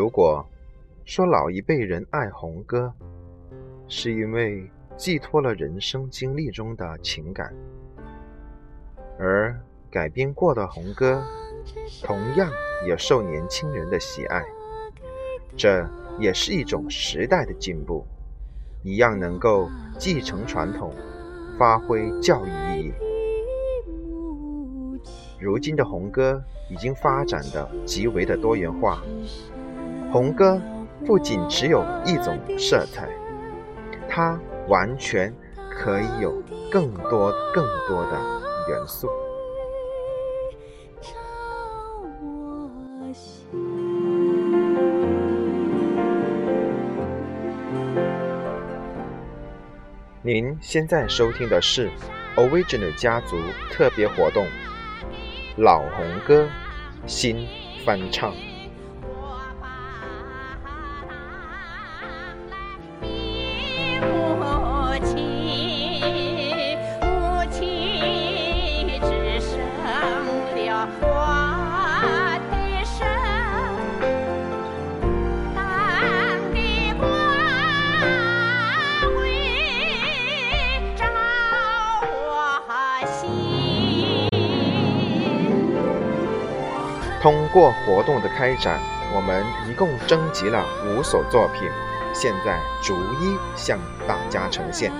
如果说老一辈人爱红歌，是因为寄托了人生经历中的情感，而改编过的红歌，同样也受年轻人的喜爱，这也是一种时代的进步，一样能够继承传统，发挥教育意义。如今的红歌已经发展的极为的多元化，红歌不仅只有一种色彩，它完全可以有更多更多的元素。您现在收听的是 Original 家族特别活动。老红歌新翻唱。通过活动的开展，我们一共征集了五首作品，现在逐一向大家呈现。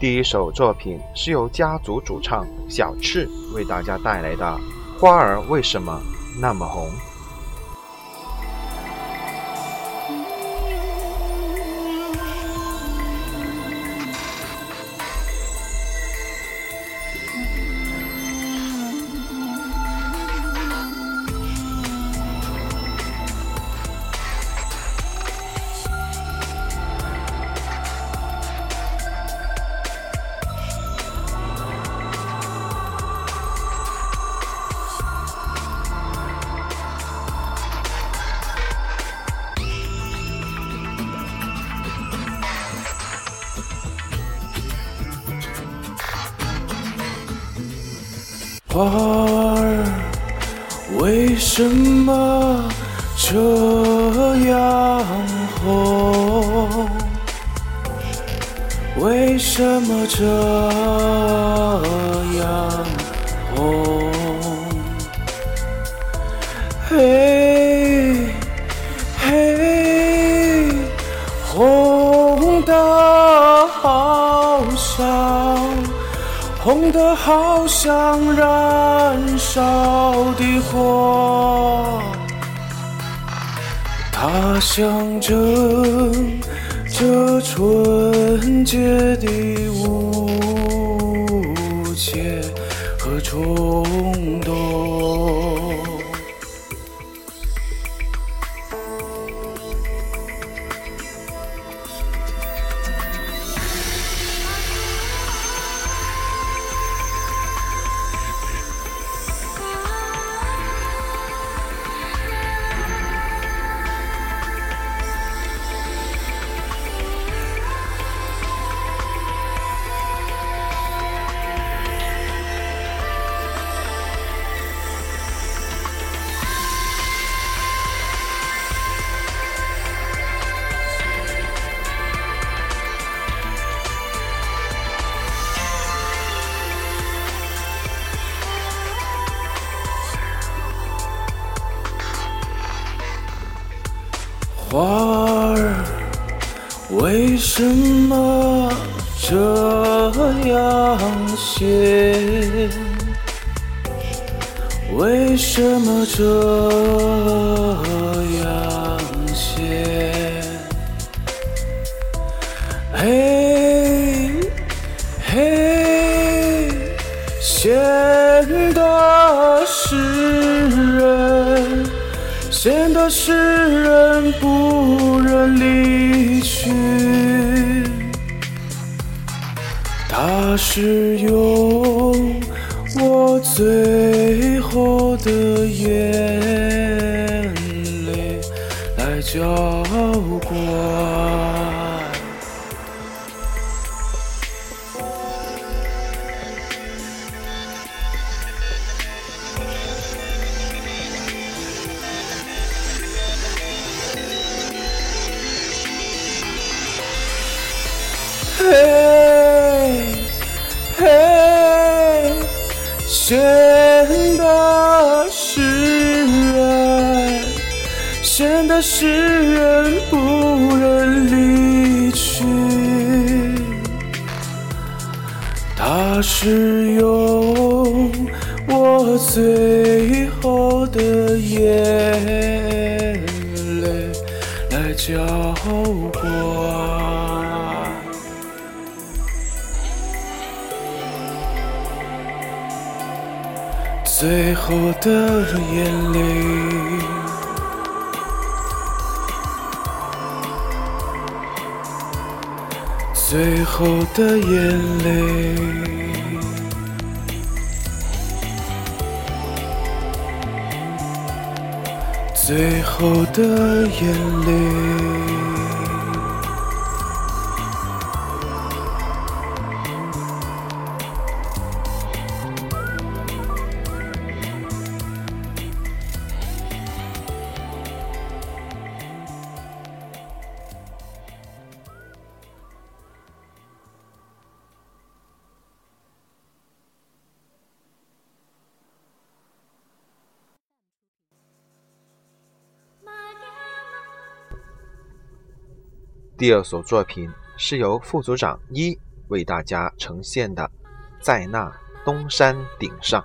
第一首作品是由家族主唱小赤为大家带来的《花儿为什么那么红》。花儿为什么这样红？为什么这好像燃烧的火，它象征着纯洁的无解和冲动。鲜？为什么这样写？嘿，嘿，鲜的是人。显得诗人不忍离去，那是用我最后的眼泪来交闲的是人，闲的是人不忍离去，他是用我最后的眼泪来浇后的眼泪，最后的眼泪，最后的眼泪。第二首作品是由副组长一为大家呈现的，在那东山顶上。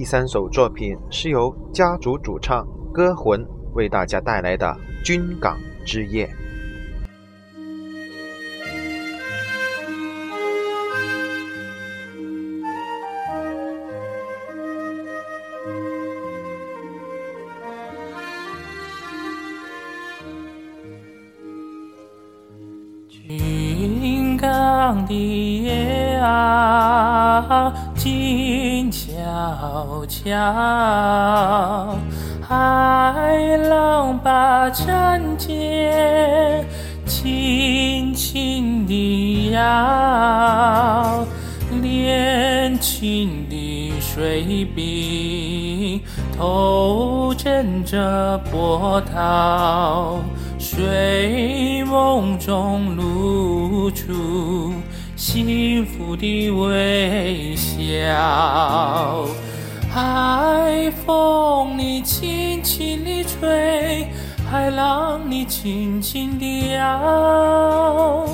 第三首作品是由家族主唱歌魂为大家带来的《军港之夜》。静悄悄，海浪把战舰轻轻地摇，年轻的水兵头枕着波涛。睡梦中露出幸福的微笑，海风你轻轻地吹，海浪你轻轻地摇，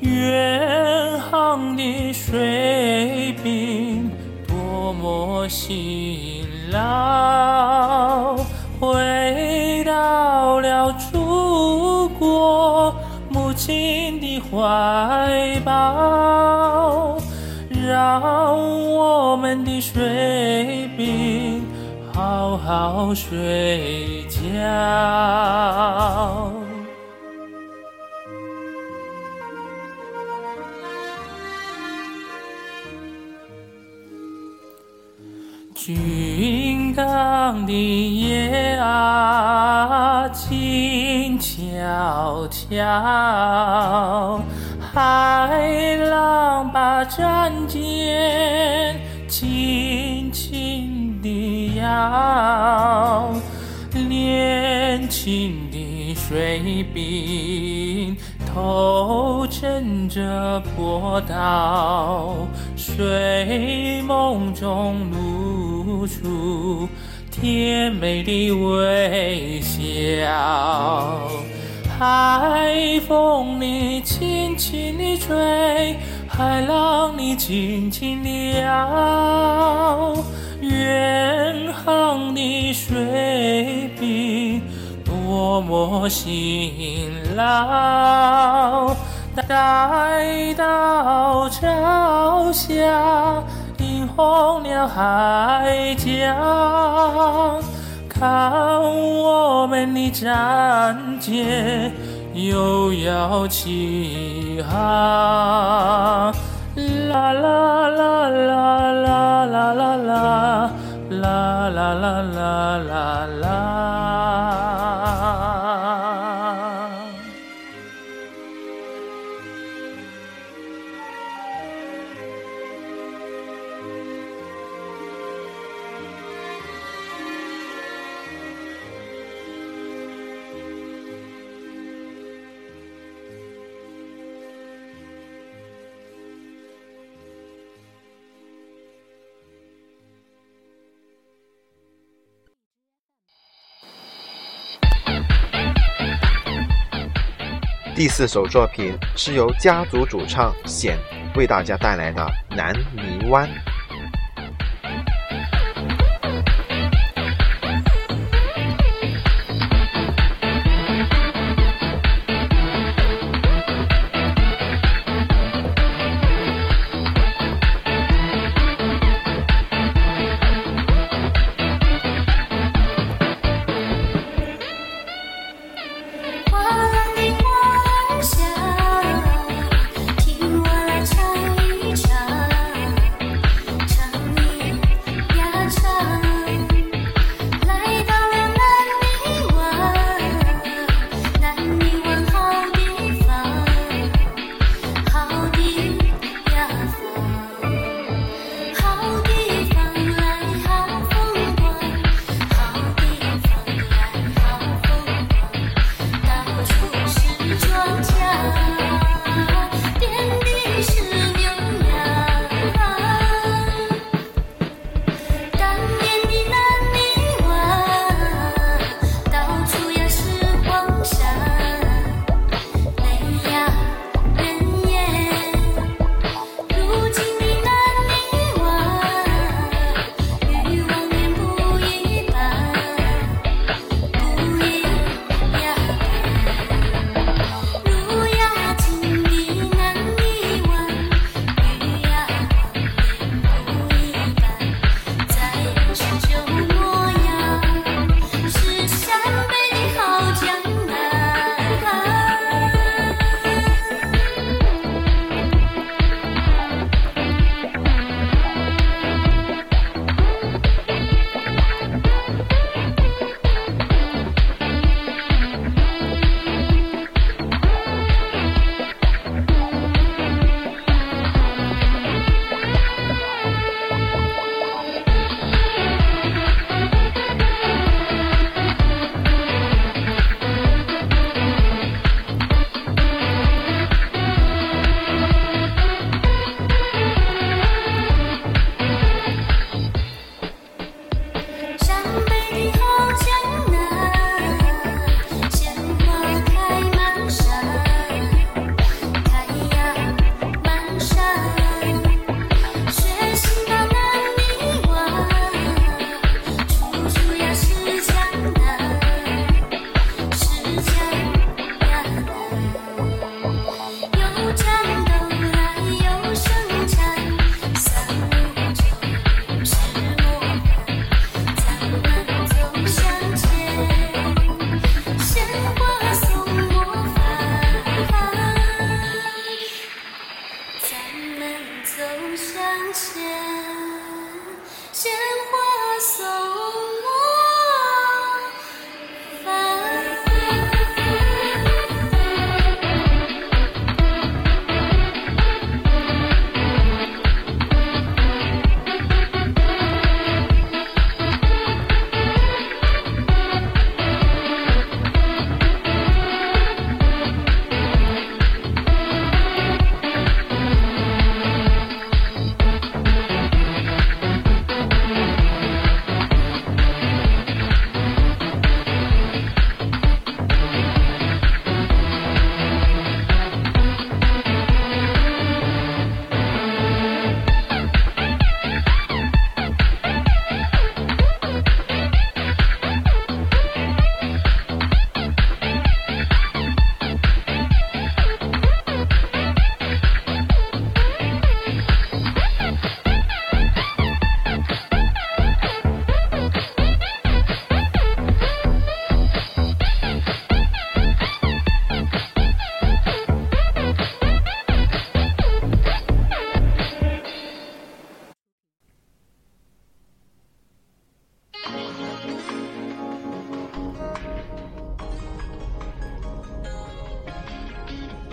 远航的水兵多么辛劳，回到了祖国母亲怀抱，让我们的水兵好好睡觉。军港的夜啊，静悄悄，海浪把战舰轻轻地摇，年轻的水兵头枕着波涛，睡梦中露出甜美的微笑。海风你轻轻地吹，海浪你轻轻地摇，远航的水兵多么辛劳，待到朝霞映红了海角，看我们的战舰又要起航。啦啦啦啦啦啦啦啦啦啦啦啦啦第四首作品是由家族主唱显为大家带来的《南泥湾》。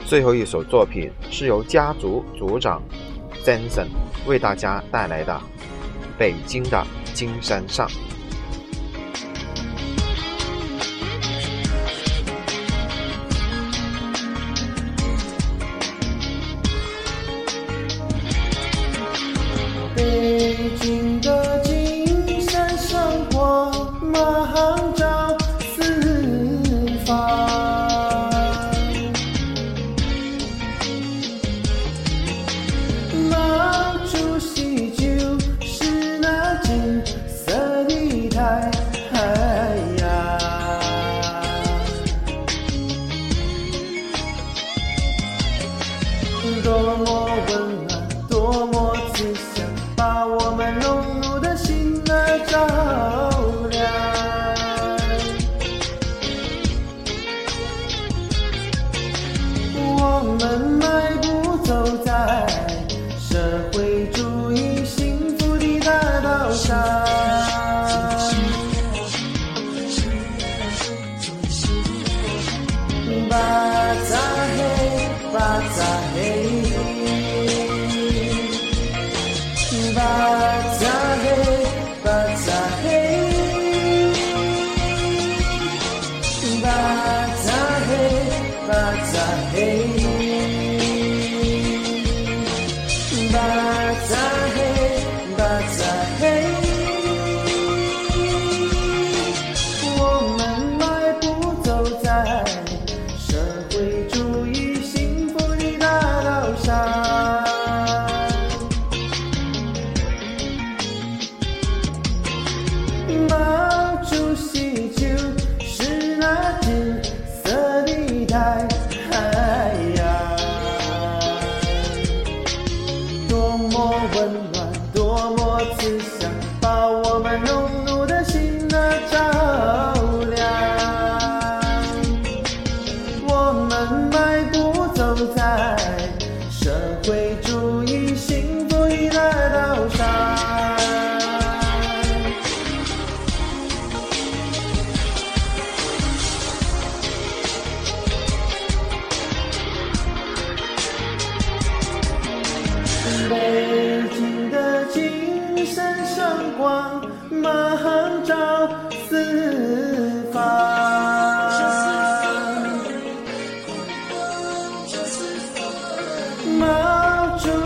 最后一首作品是由家族族长 Jensen 为大家带来的北京的金山上。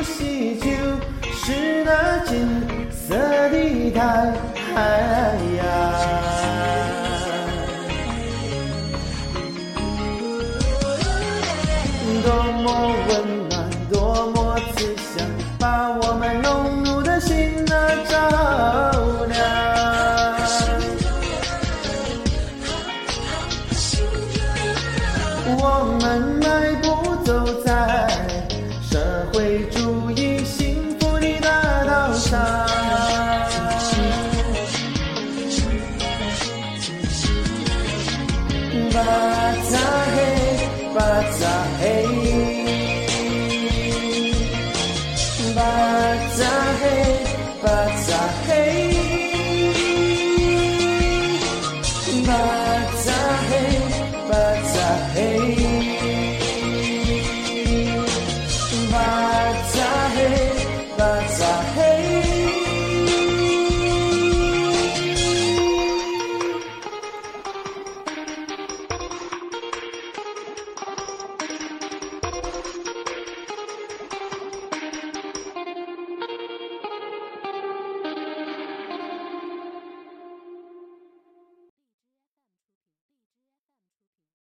西就是那金色的太阳